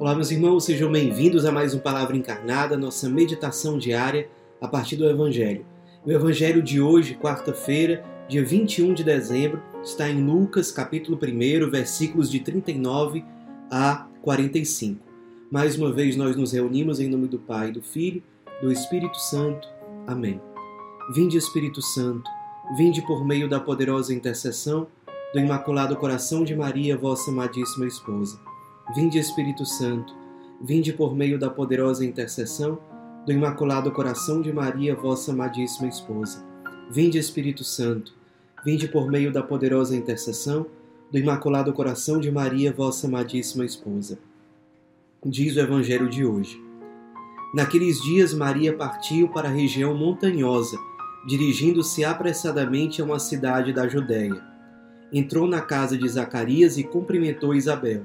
Olá, meus irmãos, sejam bem-vindos a mais um Palavra Encarnada, nossa meditação diária a partir do Evangelho. O Evangelho de hoje, quarta-feira, dia 21 de dezembro, está em Lucas, capítulo 1, versículos de 39 a 45. Mais uma vez nós nos reunimos em nome do Pai, do Filho, do Espírito Santo. Amém. Vinde, Espírito Santo, vinde por meio da poderosa intercessão do Imaculado Coração de Maria, vossa amadíssima esposa. Vinde, Espírito Santo, vinde por meio da poderosa intercessão do Imaculado Coração de Maria, vossa amadíssima esposa. Vinde, Espírito Santo, vinde por meio da poderosa intercessão do Imaculado Coração de Maria, vossa amadíssima esposa. Diz o Evangelho de hoje. Naqueles dias, Maria partiu para a região montanhosa, dirigindo-se apressadamente a uma cidade da Judéia entrou na casa de Zacarias e cumprimentou Isabel.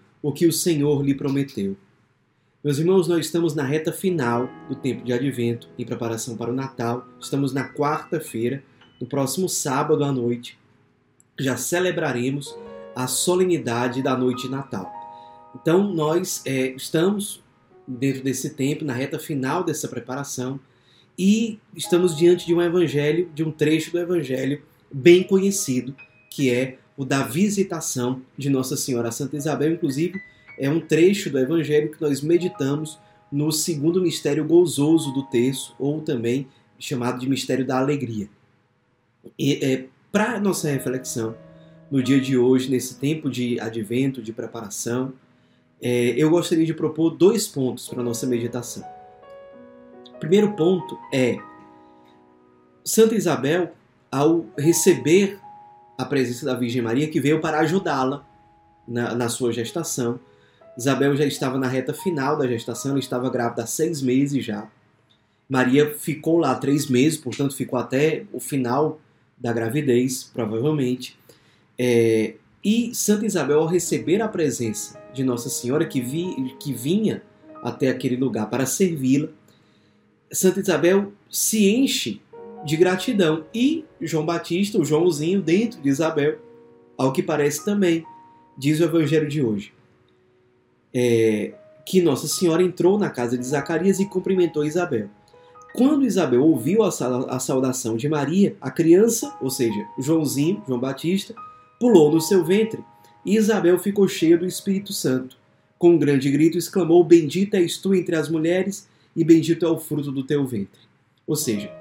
o que o Senhor lhe prometeu. Meus irmãos, nós estamos na reta final do tempo de advento, em preparação para o Natal. Estamos na quarta-feira, no próximo sábado à noite. Já celebraremos a solenidade da noite de Natal. Então, nós é, estamos dentro desse tempo, na reta final dessa preparação, e estamos diante de um evangelho, de um trecho do evangelho bem conhecido, que é o da visitação de Nossa Senhora Santa Isabel. Inclusive, é um trecho do Evangelho que nós meditamos no segundo mistério gozoso do texto, ou também chamado de mistério da alegria. E é, para nossa reflexão, no dia de hoje, nesse tempo de advento, de preparação, é, eu gostaria de propor dois pontos para nossa meditação. O primeiro ponto é Santa Isabel ao receber a presença da Virgem Maria, que veio para ajudá-la na, na, sua gestação. Isabel já estava na reta final da gestação, ela estava grávida há seis meses já. Maria ficou lá três meses, portanto ficou até o final da gravidez, provavelmente. É, e Santa Isabel, ao receber a presença de Nossa Senhora, que, vi, que vinha até aquele lugar para servi-la, Santa Isabel se enche de gratidão. E João Batista, o Joãozinho, dentro de Isabel, ao que parece também, diz o Evangelho de hoje, é, que Nossa Senhora entrou na casa de Zacarias e cumprimentou Isabel. Quando Isabel ouviu a saudação de Maria, a criança, ou seja, Joãozinho, João Batista, pulou no seu ventre e Isabel ficou cheia do Espírito Santo. Com um grande grito exclamou: Bendita és tu entre as mulheres e bendito é o fruto do teu ventre. Ou seja,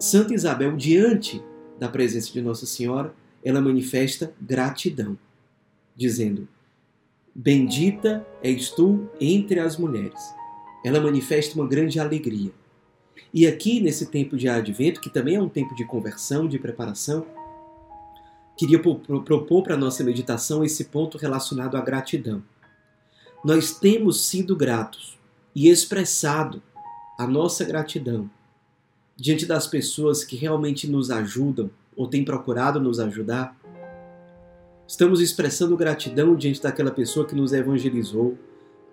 Santa Isabel, diante da presença de Nossa Senhora, ela manifesta gratidão, dizendo: Bendita és tu entre as mulheres. Ela manifesta uma grande alegria. E aqui, nesse tempo de advento, que também é um tempo de conversão, de preparação, queria propor para a nossa meditação esse ponto relacionado à gratidão. Nós temos sido gratos e expressado a nossa gratidão diante das pessoas que realmente nos ajudam ou têm procurado nos ajudar? Estamos expressando gratidão diante daquela pessoa que nos evangelizou,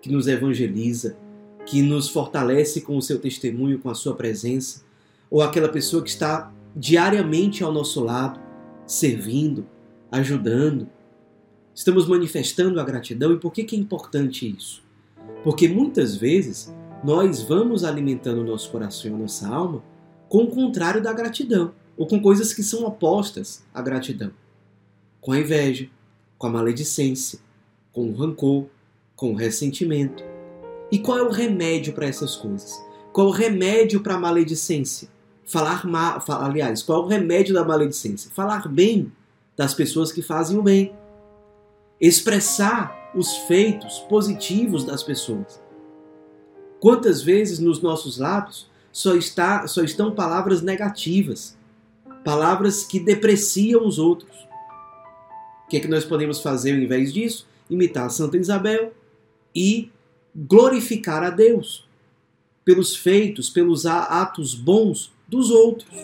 que nos evangeliza, que nos fortalece com o seu testemunho, com a sua presença, ou aquela pessoa que está diariamente ao nosso lado, servindo, ajudando. Estamos manifestando a gratidão e por que, que é importante isso? Porque muitas vezes nós vamos alimentando o nosso coração e a nossa alma com o contrário da gratidão, ou com coisas que são opostas à gratidão, com a inveja, com a maledicência, com o rancor, com o ressentimento. E qual é o remédio para essas coisas? Qual é o remédio para a maledicência? Falar mal, aliás, qual é o remédio da maledicência? Falar bem das pessoas que fazem o bem. Expressar os feitos positivos das pessoas. Quantas vezes nos nossos lábios só, está, só estão palavras negativas, palavras que depreciam os outros. O que é que nós podemos fazer ao invés disso? Imitar a Santa Isabel e glorificar a Deus pelos feitos, pelos atos bons dos outros.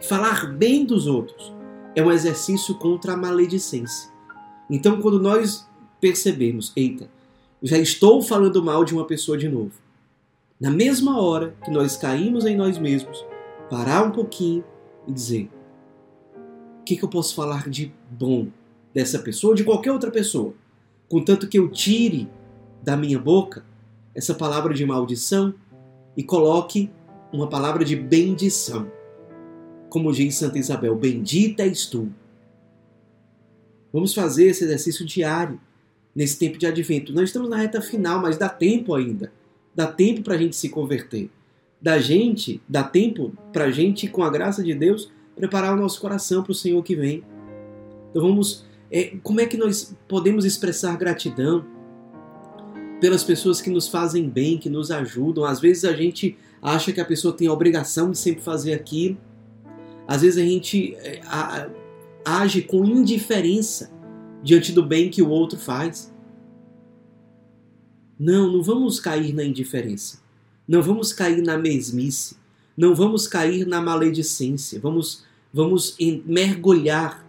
Falar bem dos outros é um exercício contra a maledicência. Então, quando nós percebemos, eita, já estou falando mal de uma pessoa de novo, na mesma hora que nós caímos em nós mesmos, parar um pouquinho e dizer: o que, que eu posso falar de bom dessa pessoa ou de qualquer outra pessoa? Contanto que eu tire da minha boca essa palavra de maldição e coloque uma palavra de bendição. Como diz Santa Isabel, bendita és tu. Vamos fazer esse exercício diário nesse tempo de advento. Nós estamos na reta final, mas dá tempo ainda. Dá tempo para a gente se converter. Da gente, dá tempo para a gente, com a graça de Deus, preparar o nosso coração para o Senhor que vem. Então vamos. É, como é que nós podemos expressar gratidão pelas pessoas que nos fazem bem, que nos ajudam? Às vezes a gente acha que a pessoa tem a obrigação de sempre fazer aquilo. Às vezes a gente é, a, age com indiferença diante do bem que o outro faz. Não, não vamos cair na indiferença. Não vamos cair na mesmice. Não vamos cair na maledicência. Vamos, vamos mergulhar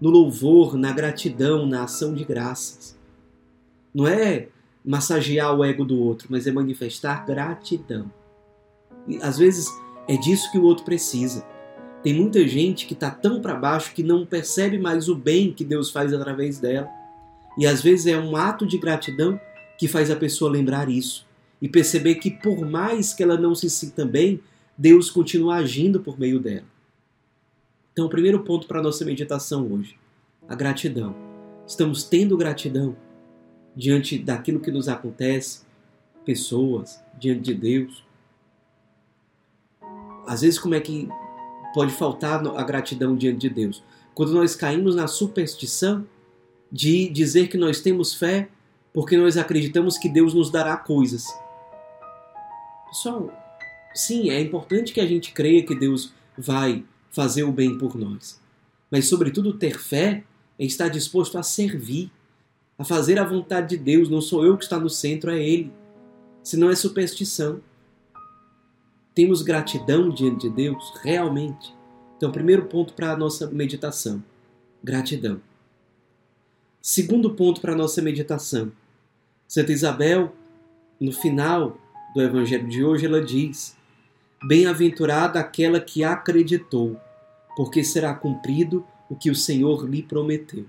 no louvor, na gratidão, na ação de graças. Não é massagear o ego do outro, mas é manifestar gratidão. E às vezes é disso que o outro precisa. Tem muita gente que está tão para baixo que não percebe mais o bem que Deus faz através dela. E às vezes é um ato de gratidão que faz a pessoa lembrar isso e perceber que por mais que ela não se sinta bem, Deus continua agindo por meio dela. Então, o primeiro ponto para a nossa meditação hoje, a gratidão. Estamos tendo gratidão diante daquilo que nos acontece, pessoas, diante de Deus. Às vezes, como é que pode faltar a gratidão diante de Deus. Quando nós caímos na superstição de dizer que nós temos fé porque nós acreditamos que Deus nos dará coisas. Pessoal, sim, é importante que a gente creia que Deus vai fazer o bem por nós. Mas, sobretudo, ter fé é estar disposto a servir, a fazer a vontade de Deus. Não sou eu que está no centro, é Ele. Senão é superstição. Temos gratidão diante de Deus? Realmente? Então, primeiro ponto para a nossa meditação: gratidão. Segundo ponto para a nossa meditação: Santa Isabel, no final do Evangelho de hoje, ela diz: Bem-aventurada aquela que acreditou, porque será cumprido o que o Senhor lhe prometeu.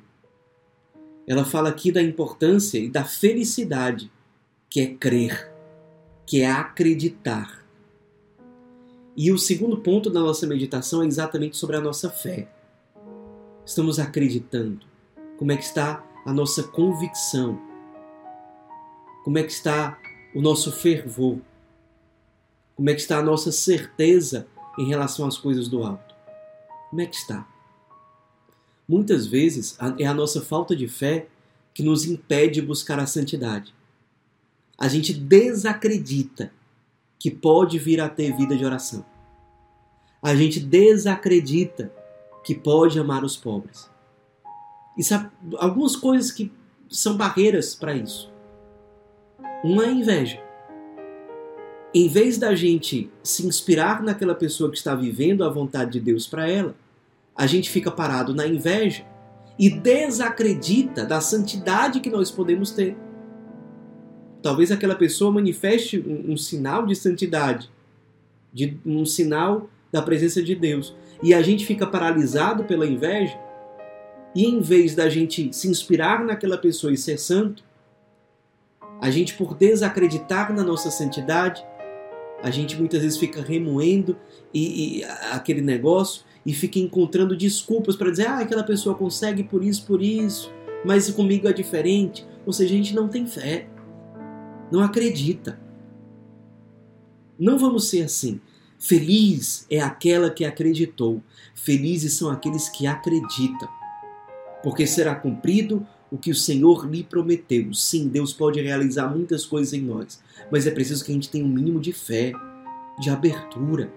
Ela fala aqui da importância e da felicidade que é crer, que é acreditar. E o segundo ponto da nossa meditação é exatamente sobre a nossa fé. Estamos acreditando? Como é que está a nossa convicção? Como é que está o nosso fervor? Como é que está a nossa certeza em relação às coisas do alto? Como é que está? Muitas vezes é a nossa falta de fé que nos impede de buscar a santidade. A gente desacredita que pode vir a ter vida de oração. A gente desacredita que pode amar os pobres. E sabe, algumas coisas que são barreiras para isso. Uma inveja. Em vez da gente se inspirar naquela pessoa que está vivendo a vontade de Deus para ela, a gente fica parado na inveja e desacredita da santidade que nós podemos ter. Talvez aquela pessoa manifeste um, um sinal de santidade, de um sinal da presença de Deus. E a gente fica paralisado pela inveja, e em vez da gente se inspirar naquela pessoa e ser santo, a gente, por desacreditar na nossa santidade, a gente muitas vezes fica remoendo e, e aquele negócio e fica encontrando desculpas para dizer, ah, aquela pessoa consegue por isso, por isso, mas comigo é diferente. Ou seja, a gente não tem fé não acredita. Não vamos ser assim. Feliz é aquela que acreditou. Felizes são aqueles que acreditam. Porque será cumprido o que o Senhor lhe prometeu. Sim, Deus pode realizar muitas coisas em nós, mas é preciso que a gente tenha um mínimo de fé, de abertura,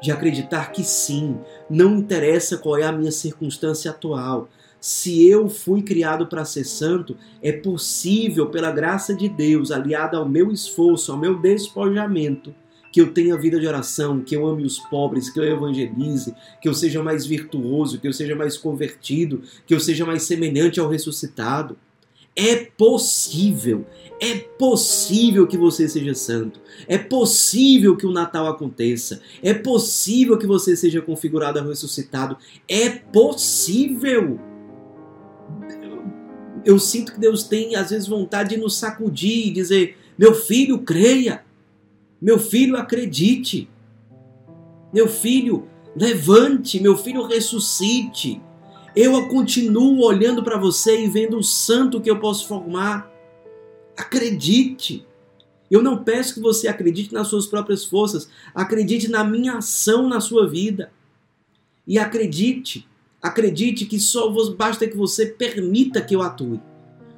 de acreditar que sim, não interessa qual é a minha circunstância atual, Se eu fui criado para ser santo, é possível, pela graça de Deus, aliada ao meu esforço, ao meu despojamento, que eu tenha vida de oração, que eu ame os pobres, que eu evangelize, que eu seja mais virtuoso, que eu seja mais convertido, que eu seja mais semelhante ao ressuscitado. É possível, é possível que você seja santo, é possível que o Natal aconteça, é possível que você seja configurado ao ressuscitado, é possível. Eu sinto que Deus tem às vezes vontade de nos sacudir e dizer: meu filho, creia, meu filho, acredite, meu filho, levante, meu filho, ressuscite. Eu continuo olhando para você e vendo o santo que eu posso formar. Acredite. Eu não peço que você acredite nas suas próprias forças, acredite na minha ação na sua vida. E acredite, acredite que só basta que você permita que eu atue.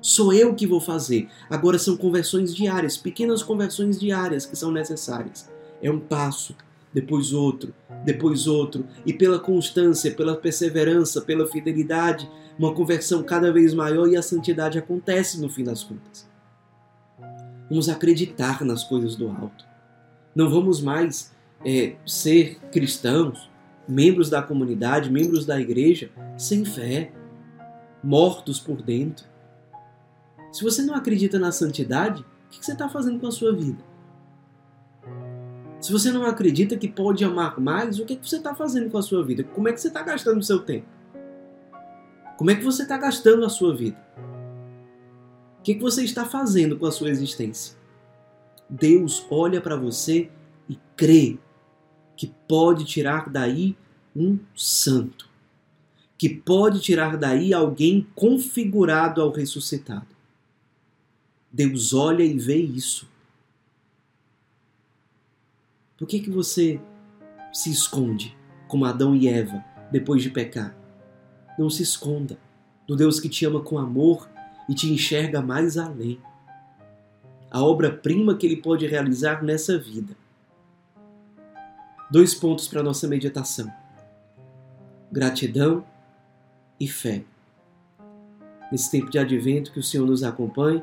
Sou eu que vou fazer. Agora são conversões diárias, pequenas conversões diárias que são necessárias. É um passo, depois outro, depois outro, e pela constância, pela perseverança, pela fidelidade, uma conversão cada vez maior e a santidade acontece no fim das contas. Vamos acreditar nas coisas do alto. Não vamos mais é, ser cristãos, membros da comunidade, membros da igreja, sem fé, mortos por dentro. Se você não acredita na santidade, o que você está fazendo com a sua vida? Se você não acredita que pode amar mais, o que, você está fazendo com a sua vida? Como é que você está gastando o seu tempo? Como é que você está gastando a sua vida? O que você está fazendo com a sua existência? Deus olha para você e crê que pode tirar daí um santo, que pode tirar daí alguém configurado ao ressuscitado. Deus olha e vê isso. Por que, que você se esconde, como Adão e Eva, depois de pecar? Não se esconda do Deus que te ama com amor e te enxerga mais além. A obra-prima que Ele pode realizar nessa vida. Dois pontos para nossa meditação: gratidão e fé. Nesse tempo de advento, que o Senhor nos acompanhe